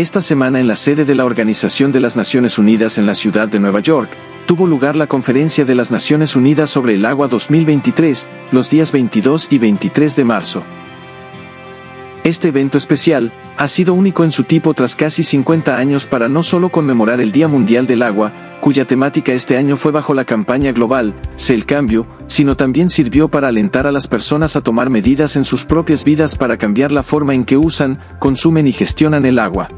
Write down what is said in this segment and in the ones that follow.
Esta semana en la sede de la Organización de las Naciones Unidas en la ciudad de Nueva York, tuvo lugar la Conferencia de las Naciones Unidas sobre el Agua 2023, los días 22 y 23 de marzo. Este evento especial ha sido único en su tipo tras casi 50 años para no solo conmemorar el Día Mundial del Agua, cuya temática este año fue bajo la campaña global, Sé el cambio, sino también sirvió para alentar a las personas a tomar medidas en sus propias vidas para cambiar la forma en que usan, consumen y gestionan el agua.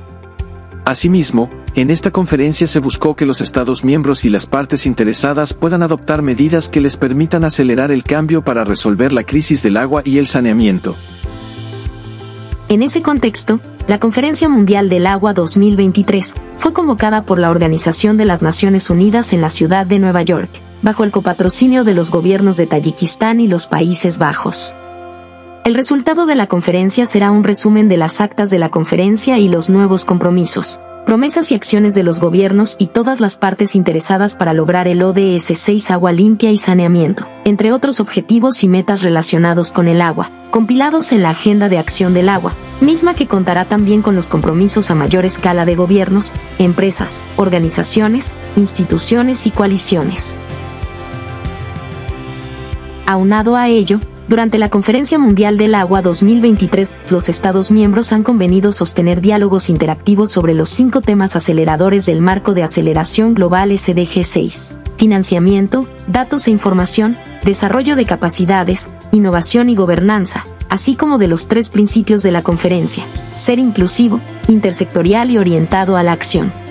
Asimismo, en esta conferencia se buscó que los Estados miembros y las partes interesadas puedan adoptar medidas que les permitan acelerar el cambio para resolver la crisis del agua y el saneamiento. En ese contexto, la Conferencia Mundial del Agua 2023 fue convocada por la Organización de las Naciones Unidas en la ciudad de Nueva York, bajo el copatrocinio de los gobiernos de Tayikistán y los Países Bajos. El resultado de la conferencia será un resumen de las actas de la conferencia y los nuevos compromisos, promesas y acciones de los gobiernos y todas las partes interesadas para lograr el ODS 6 agua limpia y saneamiento, entre otros objetivos y metas relacionados con el agua, compilados en la Agenda de Acción del Agua, misma que contará también con los compromisos a mayor escala de gobiernos, empresas, organizaciones, instituciones y coaliciones. Aunado a ello, durante la Conferencia Mundial del Agua 2023, los Estados miembros han convenido sostener diálogos interactivos sobre los cinco temas aceleradores del marco de aceleración global SDG 6. Financiamiento, datos e información, desarrollo de capacidades, innovación y gobernanza, así como de los tres principios de la conferencia, ser inclusivo, intersectorial y orientado a la acción.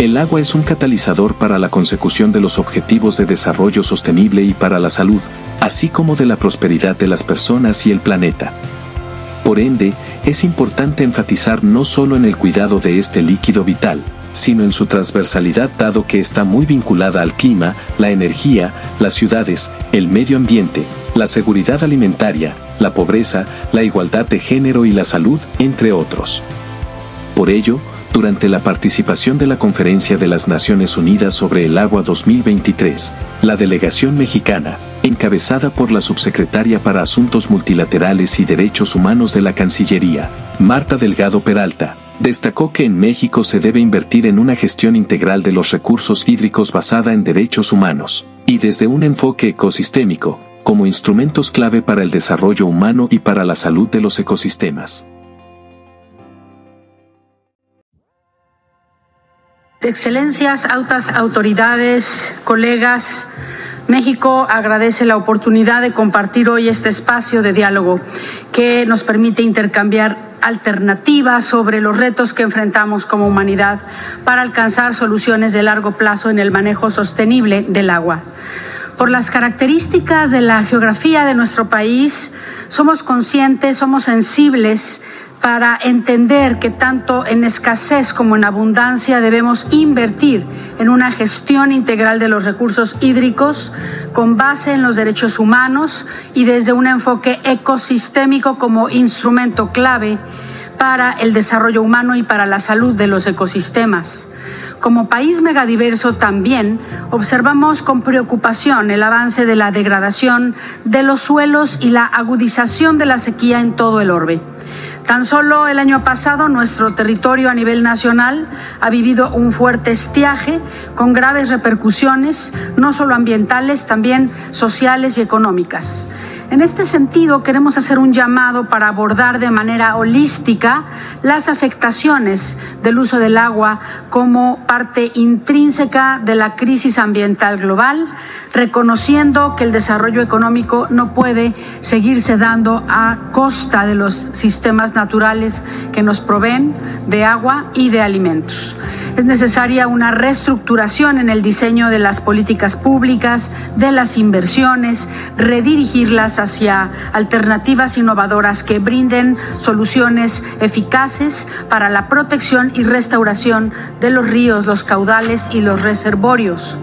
El agua es un catalizador para la consecución de los objetivos de desarrollo sostenible y para la salud, así como de la prosperidad de las personas y el planeta. Por ende, es importante enfatizar no solo en el cuidado de este líquido vital, sino en su transversalidad dado que está muy vinculada al clima, la energía, las ciudades, el medio ambiente, la seguridad alimentaria, la pobreza, la igualdad de género y la salud, entre otros. Por ello, durante la participación de la Conferencia de las Naciones Unidas sobre el Agua 2023, la delegación mexicana, encabezada por la subsecretaria para Asuntos Multilaterales y Derechos Humanos de la Cancillería, Marta Delgado Peralta, destacó que en México se debe invertir en una gestión integral de los recursos hídricos basada en derechos humanos, y desde un enfoque ecosistémico, como instrumentos clave para el desarrollo humano y para la salud de los ecosistemas. Excelencias, altas autoridades, colegas, México agradece la oportunidad de compartir hoy este espacio de diálogo que nos permite intercambiar alternativas sobre los retos que enfrentamos como humanidad para alcanzar soluciones de largo plazo en el manejo sostenible del agua. Por las características de la geografía de nuestro país, somos conscientes, somos sensibles para entender que tanto en escasez como en abundancia debemos invertir en una gestión integral de los recursos hídricos con base en los derechos humanos y desde un enfoque ecosistémico como instrumento clave para el desarrollo humano y para la salud de los ecosistemas. Como país megadiverso también observamos con preocupación el avance de la degradación de los suelos y la agudización de la sequía en todo el orbe. Tan solo el año pasado nuestro territorio a nivel nacional ha vivido un fuerte estiaje con graves repercusiones, no solo ambientales, también sociales y económicas. En este sentido, queremos hacer un llamado para abordar de manera holística las afectaciones del uso del agua como parte intrínseca de la crisis ambiental global, reconociendo que el desarrollo económico no puede seguirse dando a costa de los sistemas naturales que nos proveen de agua y de alimentos. Es necesaria una reestructuración en el diseño de las políticas públicas, de las inversiones, redirigirlas hacia alternativas innovadoras que brinden soluciones eficaces para la protección y restauración de los ríos, los caudales y los reservorios.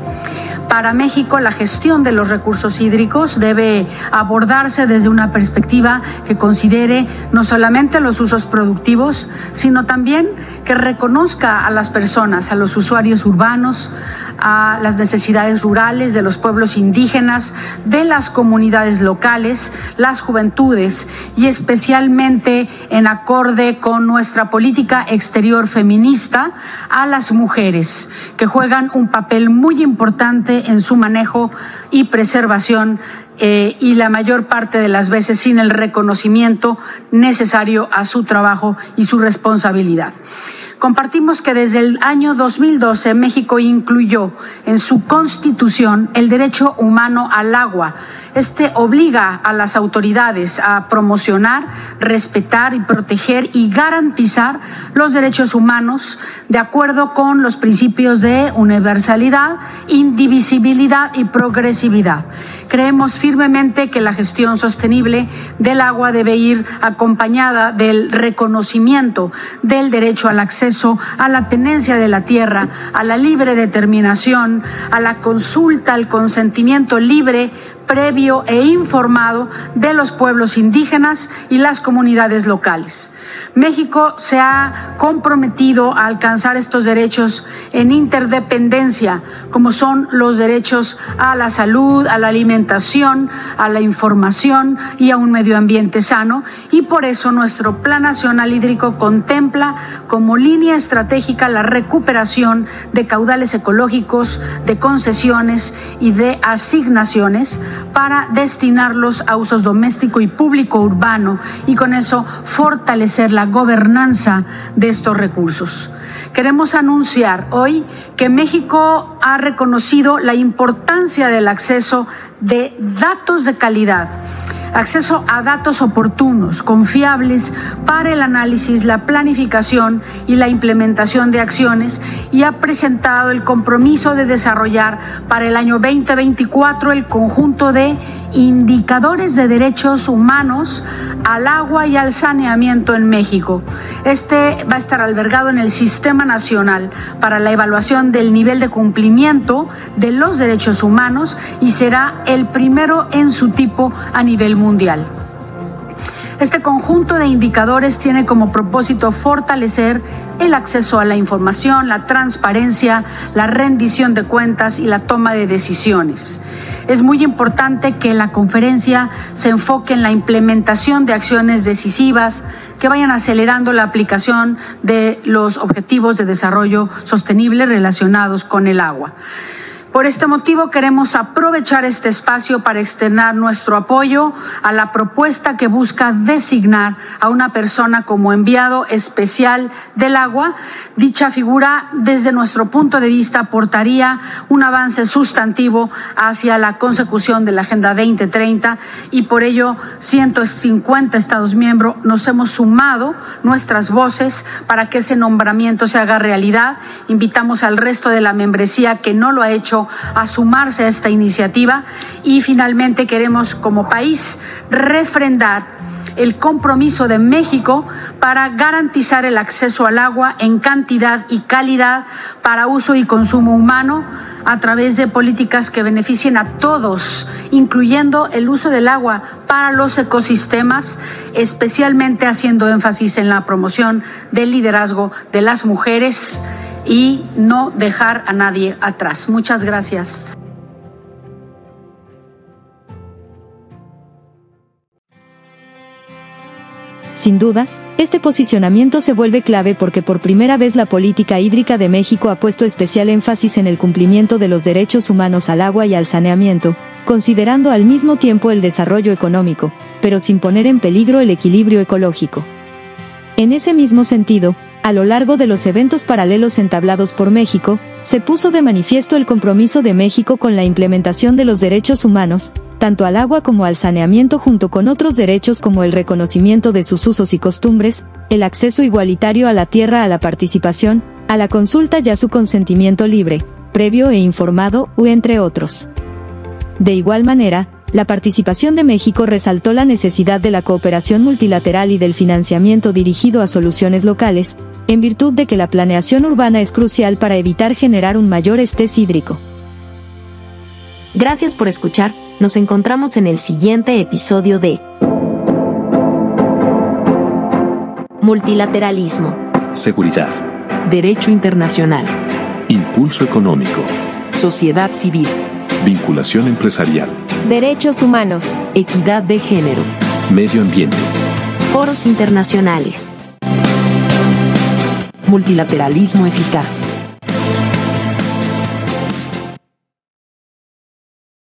Para México, la gestión de los recursos hídricos debe abordarse desde una perspectiva que considere no solamente los usos productivos, sino también que reconozca a las personas, a los usuarios urbanos, a las necesidades rurales de los pueblos indígenas, de las comunidades locales, las juventudes y especialmente en acorde con nuestra política exterior feminista a las mujeres, que juegan un papel muy importante en su manejo y preservación eh, y la mayor parte de las veces sin el reconocimiento necesario a su trabajo y su responsabilidad. Compartimos que desde el año 2012 México incluyó en su constitución el derecho humano al agua. Este obliga a las autoridades a promocionar, respetar y proteger y garantizar los derechos humanos de acuerdo con los principios de universalidad, indivisibilidad y progresividad. Creemos firmemente que la gestión sostenible del agua debe ir acompañada del reconocimiento del derecho al acceso a la tenencia de la tierra, a la libre determinación, a la consulta, al consentimiento libre, previo e informado de los pueblos indígenas y las comunidades locales. México se ha comprometido a alcanzar estos derechos en interdependencia, como son los derechos a la salud, a la alimentación, a la información y a un medio ambiente sano, y por eso nuestro Plan Nacional Hídrico contempla como línea estratégica la recuperación de caudales ecológicos, de concesiones y de asignaciones para destinarlos a usos doméstico y público urbano y con eso fortalecer la gobernanza de estos recursos. Queremos anunciar hoy que México ha reconocido la importancia del acceso de datos de calidad acceso a datos oportunos, confiables para el análisis, la planificación y la implementación de acciones y ha presentado el compromiso de desarrollar para el año 2024 el conjunto de indicadores de derechos humanos al agua y al saneamiento en México. Este va a estar albergado en el Sistema Nacional para la Evaluación del Nivel de Cumplimiento de los Derechos Humanos y será el primero en su tipo a nivel mundial. Este conjunto de indicadores tiene como propósito fortalecer el acceso a la información, la transparencia, la rendición de cuentas y la toma de decisiones. Es muy importante que la conferencia se enfoque en la implementación de acciones decisivas que vayan acelerando la aplicación de los objetivos de desarrollo sostenible relacionados con el agua. Por este motivo queremos aprovechar este espacio para externar nuestro apoyo a la propuesta que busca designar a una persona como enviado especial del agua. Dicha figura, desde nuestro punto de vista, aportaría un avance sustantivo hacia la consecución de la Agenda 2030 y por ello 150 Estados miembros nos hemos sumado nuestras voces para que ese nombramiento se haga realidad. Invitamos al resto de la membresía que no lo ha hecho a sumarse a esta iniciativa y finalmente queremos como país refrendar el compromiso de México para garantizar el acceso al agua en cantidad y calidad para uso y consumo humano a través de políticas que beneficien a todos, incluyendo el uso del agua para los ecosistemas, especialmente haciendo énfasis en la promoción del liderazgo de las mujeres y no dejar a nadie atrás. Muchas gracias. Sin duda, este posicionamiento se vuelve clave porque por primera vez la política hídrica de México ha puesto especial énfasis en el cumplimiento de los derechos humanos al agua y al saneamiento, considerando al mismo tiempo el desarrollo económico, pero sin poner en peligro el equilibrio ecológico. En ese mismo sentido, a lo largo de los eventos paralelos entablados por México, se puso de manifiesto el compromiso de México con la implementación de los derechos humanos, tanto al agua como al saneamiento junto con otros derechos como el reconocimiento de sus usos y costumbres, el acceso igualitario a la tierra, a la participación, a la consulta y a su consentimiento libre, previo e informado, u entre otros. De igual manera, la participación de México resaltó la necesidad de la cooperación multilateral y del financiamiento dirigido a soluciones locales, en virtud de que la planeación urbana es crucial para evitar generar un mayor estrés hídrico. Gracias por escuchar, nos encontramos en el siguiente episodio de Multilateralismo, Seguridad. Derecho internacional. Impulso económico. Sociedad civil. Vinculación empresarial. Derechos humanos. Equidad de género. Medio ambiente. foros internacionales. Multilateralismo eficaz.